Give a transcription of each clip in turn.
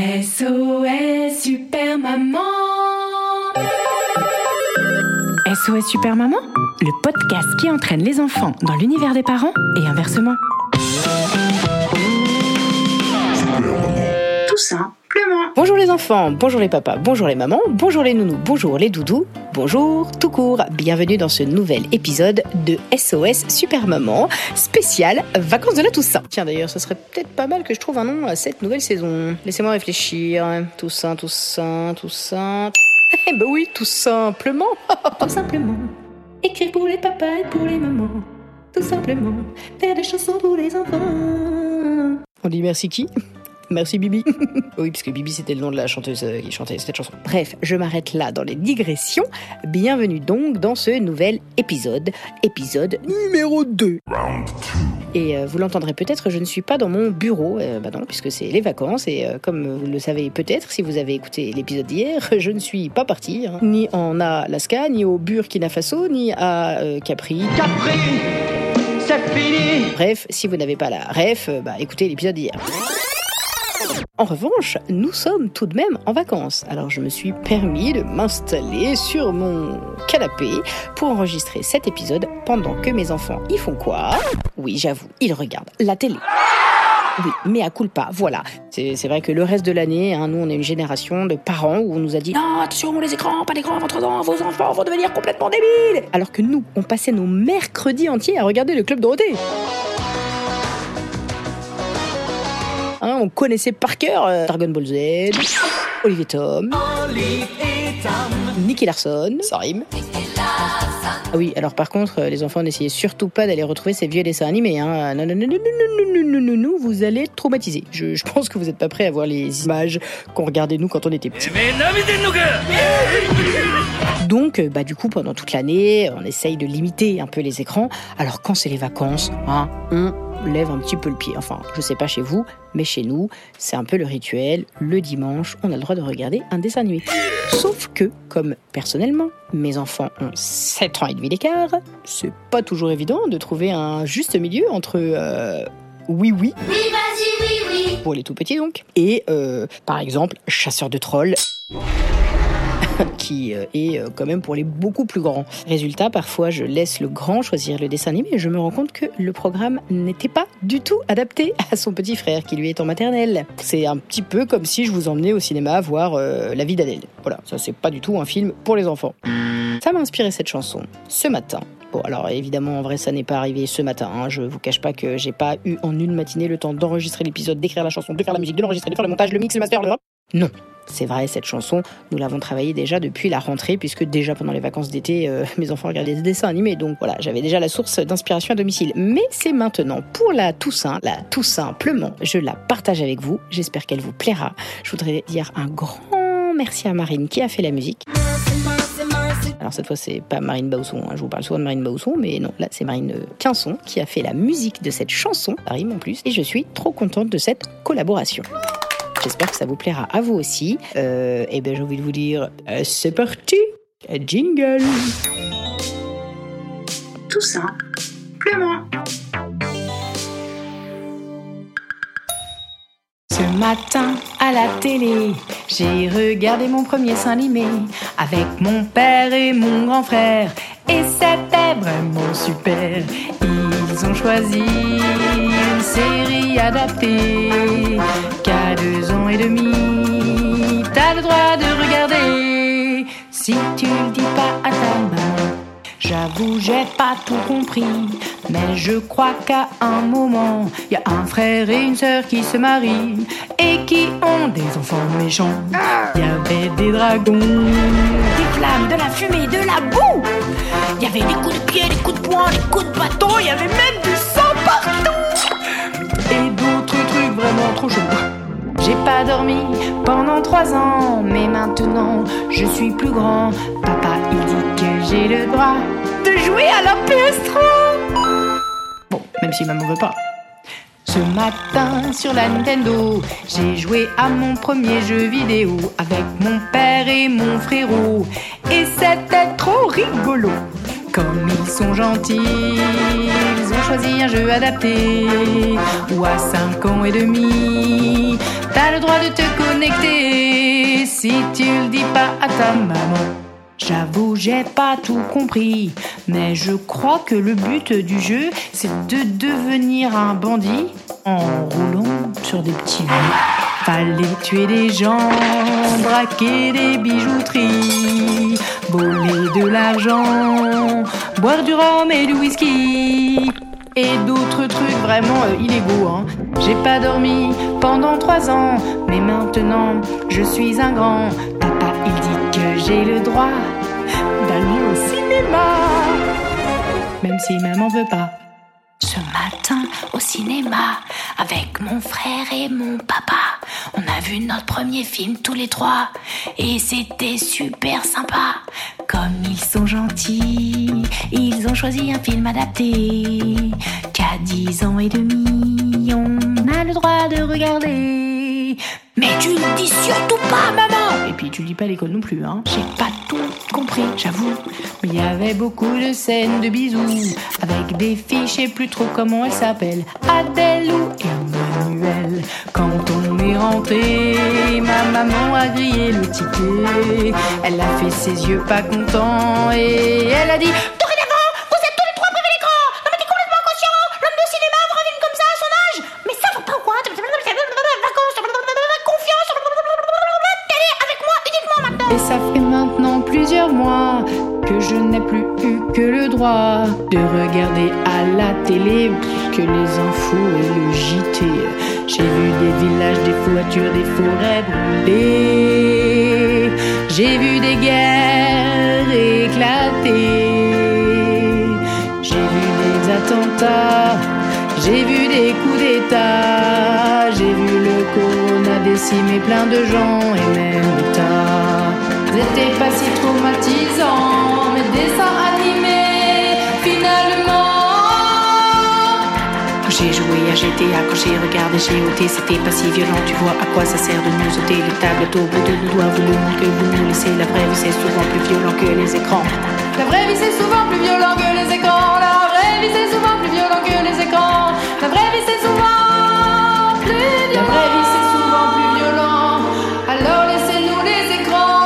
SOS Super Maman SOS Super Maman, le podcast qui entraîne les enfants dans l'univers des parents et inversement. Tout simplement. Bonjour les enfants, bonjour les papas, bonjour les mamans, bonjour les nounous, bonjour les doudous, bonjour tout court. Bienvenue dans ce nouvel épisode de SOS Super Maman, spécial vacances de la Toussaint. Tiens d'ailleurs, ce serait peut-être pas mal que je trouve un nom à cette nouvelle saison. Laissez-moi réfléchir. Toussaint, Toussaint, Toussaint. Eh ben oui, tout simplement. tout simplement. Écrire pour les papas et pour les mamans. Tout simplement. Faire des chansons pour les enfants. On dit merci qui? Merci Bibi. oui, parce que Bibi c'était le nom de la chanteuse euh, qui chantait cette chanson. Bref, je m'arrête là dans les digressions. Bienvenue donc dans ce nouvel épisode, épisode numéro 2. Et euh, vous l'entendrez peut-être, je ne suis pas dans mon bureau, euh, bah non, puisque c'est les vacances, et euh, comme vous le savez peut-être, si vous avez écouté l'épisode d'hier, je ne suis pas partie, hein, ni en Alaska, ni au Burkina Faso, ni à euh, Capri. Capri, c'est fini. Bref, si vous n'avez pas la ref, bah écoutez l'épisode d'hier. En revanche, nous sommes tout de même en vacances. Alors je me suis permis de m'installer sur mon canapé pour enregistrer cet épisode pendant que mes enfants y font quoi? Oui, j'avoue, ils regardent la télé. Oui, mais à culpa, voilà. C'est vrai que le reste de l'année, hein, nous, on est une génération de parents où on nous a dit Non, attention, les écrans, pas d'écran avant 3 ans, vos enfants vont devenir complètement débiles Alors que nous, on passait nos mercredis entiers à regarder le Club Dorothée. Hein, on connaissait par cœur euh, Dragon Ball Z, Olivier Tom, Nicky Larson, ça rime. Ah oui, alors par contre, euh, les enfants, n'essayez surtout pas d'aller retrouver ces vieux dessins animés. Hein. Non, non, non, non, non, non, non, non, vous allez être traumatisés. Je, je, pense que vous n'êtes pas prêts à voir les images qu'on regardait nous quand on était petits. Donc, euh, bah du coup, pendant toute l'année, on essaye de limiter un peu les écrans. Alors quand c'est les vacances, hein, on lève un petit peu le pied. Enfin, je sais pas chez vous, mais chez nous, c'est un peu le rituel. Le dimanche, on a le droit de regarder un dessin animé. Sauf que, comme personnellement, mes enfants ont 7 ans et demi d'écart, c'est pas toujours évident de trouver un juste milieu entre euh, oui oui pour les tout petits donc et euh, par exemple chasseur de trolls qui euh, est euh, quand même pour les beaucoup plus grands. Résultat, parfois je laisse le grand choisir le dessin animé et je me rends compte que le programme n'était pas du tout adapté à son petit frère qui lui est en maternelle. C'est un petit peu comme si je vous emmenais au cinéma voir euh, La vie d'Adèle. Voilà, ça c'est pas du tout un film pour les enfants. Ça m'a inspiré cette chanson ce matin. Bon, alors évidemment, en vrai, ça n'est pas arrivé ce matin. hein. Je vous cache pas que j'ai pas eu en une matinée le temps d'enregistrer l'épisode, d'écrire la chanson, de faire la musique, de l'enregistrer, de faire le montage, le mix, le master, le. Non, c'est vrai, cette chanson, nous l'avons travaillée déjà depuis la rentrée, puisque déjà pendant les vacances d'été, euh, mes enfants regardaient des dessins animés, donc voilà, j'avais déjà la source d'inspiration à domicile. Mais c'est maintenant pour la Toussaint, la tout simplement, je la partage avec vous, j'espère qu'elle vous plaira. Je voudrais dire un grand merci à Marine qui a fait la musique. Alors cette fois c'est pas Marine Bausson, hein, je vous parle souvent de Marine Bausson, mais non, là c'est Marine Quinson qui a fait la musique de cette chanson, ça rime en plus, et je suis trop contente de cette collaboration. J'espère que ça vous plaira à vous aussi. Euh, et ben j'ai envie de vous dire, euh, c'est parti, jingle. Tout simplement. Ce matin à la télé, j'ai regardé mon premier dessin animé avec mon père et mon grand frère. Et c'était vraiment super. Ils ont choisi une série adaptée qu'à deux ans et demi. T'as le droit de regarder si tu le dis pas à ta maman. J'avoue, j'ai pas tout compris, mais je crois qu'à un moment, y a un frère et une sœur qui se marient et qui ont des enfants méchants. Y avait des dragons, des flammes, de la fumée, de la boue. Y avait des coups de pied, des coups de poing, des coups de bâton, y avait même du sang partout. Et d'autres trucs vraiment trop chaud. J'ai pas dormi pendant trois ans, mais maintenant je suis plus grand. Papa, il dit que j'ai le droit de jouer à la PS3. Bon, même si maman veut pas. Ce matin sur la Nintendo, j'ai joué à mon premier jeu vidéo avec mon père et mon frérot. Et c'était trop rigolo. Comme ils sont gentils, ils ont choisi un jeu adapté. Ou à 5 ans et demi, t'as le droit de te connecter si tu le dis pas à ta maman. J'avoue, j'ai pas tout compris, mais je crois que le but du jeu, c'est de devenir un bandit en roulant sur des petits vieux. Fallait tuer des gens, braquer des bijouteries, voler de l'argent, boire du rhum et du whisky. Et d'autres trucs vraiment euh, illégaux. Hein. J'ai pas dormi pendant trois ans, mais maintenant je suis un grand. Papa, il dit que j'ai le droit d'aller au cinéma, même si maman veut pas. Ce matin au cinéma, avec mon frère et mon papa, on a vu notre premier film tous les trois et c'était super sympa. Comme ils sont gentils, ils ont choisi un film adapté qu'à 10 ans et demi, on a le droit de regarder. Mais tu le dis surtout pas, maman Et puis tu lis pas l'école non plus, hein. J'ai pas tout compris, j'avoue. Mais il y avait beaucoup de scènes de bisous avec des filles, je sais plus trop comment elles s'appellent, Adèle ou Emmanuel. Quand on est rentré, ma maman a grillé le ticket. Elle a fait ses yeux pas contents et elle a dit de regarder à la télé que les infos et le JT. J'ai vu des villages, des voitures, des forêts brûlées. J'ai vu des guerres éclater. J'ai vu des attentats. J'ai vu des coups d'État. J'ai vu le corona décimer plein de gens et même l'État. C'était pas si traumatisant, Joué à GTA, quand j'ai regardé GOT, c'était pas si violent. Tu vois à quoi ça sert de nous ôter les tablettes au bout de nos doigts. Vous le monde que vous nous laissez, la vraie vie c'est souvent plus violent que les écrans. La vraie vie c'est souvent plus violent que les écrans. La vraie vie c'est souvent plus violent que les écrans. La vraie vie c'est souvent plus violent. La vraie vie c'est souvent plus violent. Alors laissez-nous les écrans.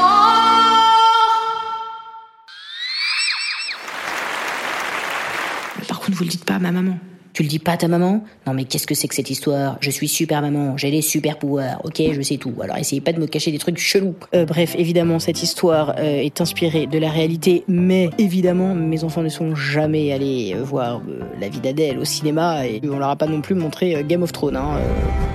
Par contre, vous le dites pas à ma maman. Tu le dis pas à ta maman? Non mais qu'est-ce que c'est que cette histoire? Je suis super maman, j'ai les super pouvoirs, ok, je sais tout. Alors essayez pas de me cacher des trucs chelous. Euh, bref, évidemment, cette histoire euh, est inspirée de la réalité, mais évidemment, mes enfants ne sont jamais allés euh, voir euh, La vie d'Adèle au cinéma et on leur a pas non plus montré euh, Game of Thrones. Hein, euh.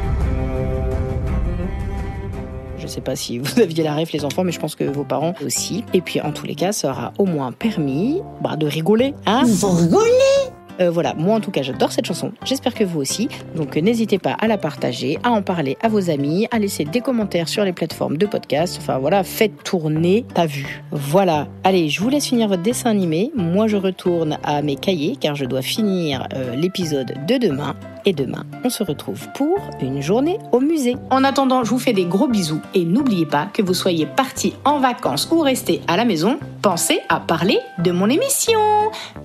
Je sais pas si vous aviez la ref les enfants, mais je pense que vos parents aussi. Et puis en tous les cas, ça aura au moins permis bah, de rigoler. Hein Vous rigolez Euh, voilà, moi en tout cas j'adore cette chanson, j'espère que vous aussi. Donc euh, n'hésitez pas à la partager, à en parler à vos amis, à laisser des commentaires sur les plateformes de podcast. Enfin voilà, faites tourner ta vue. Voilà, allez, je vous laisse finir votre dessin animé. Moi je retourne à mes cahiers car je dois finir euh, l'épisode de demain. Et demain, on se retrouve pour une journée au musée. En attendant, je vous fais des gros bisous et n'oubliez pas que vous soyez partis en vacances ou restés à la maison, pensez à parler de mon émission.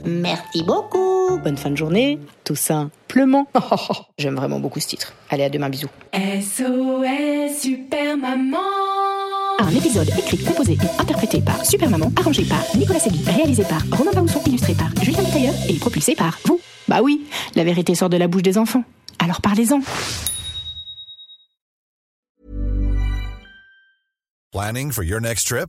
Merci beaucoup. Bonne fin de journée, tout simplement. J'aime vraiment beaucoup ce titre. Allez, à demain, bisous. SOS Super Maman. Un épisode écrit, composé et interprété par Super Maman, arrangé par Nicolas Segui, réalisé par Romain Bausson, illustré par Julien Tailleur et propulsé par vous. Bah oui, la vérité sort de la bouche des enfants. Alors parlez-en. Planning for your next trip?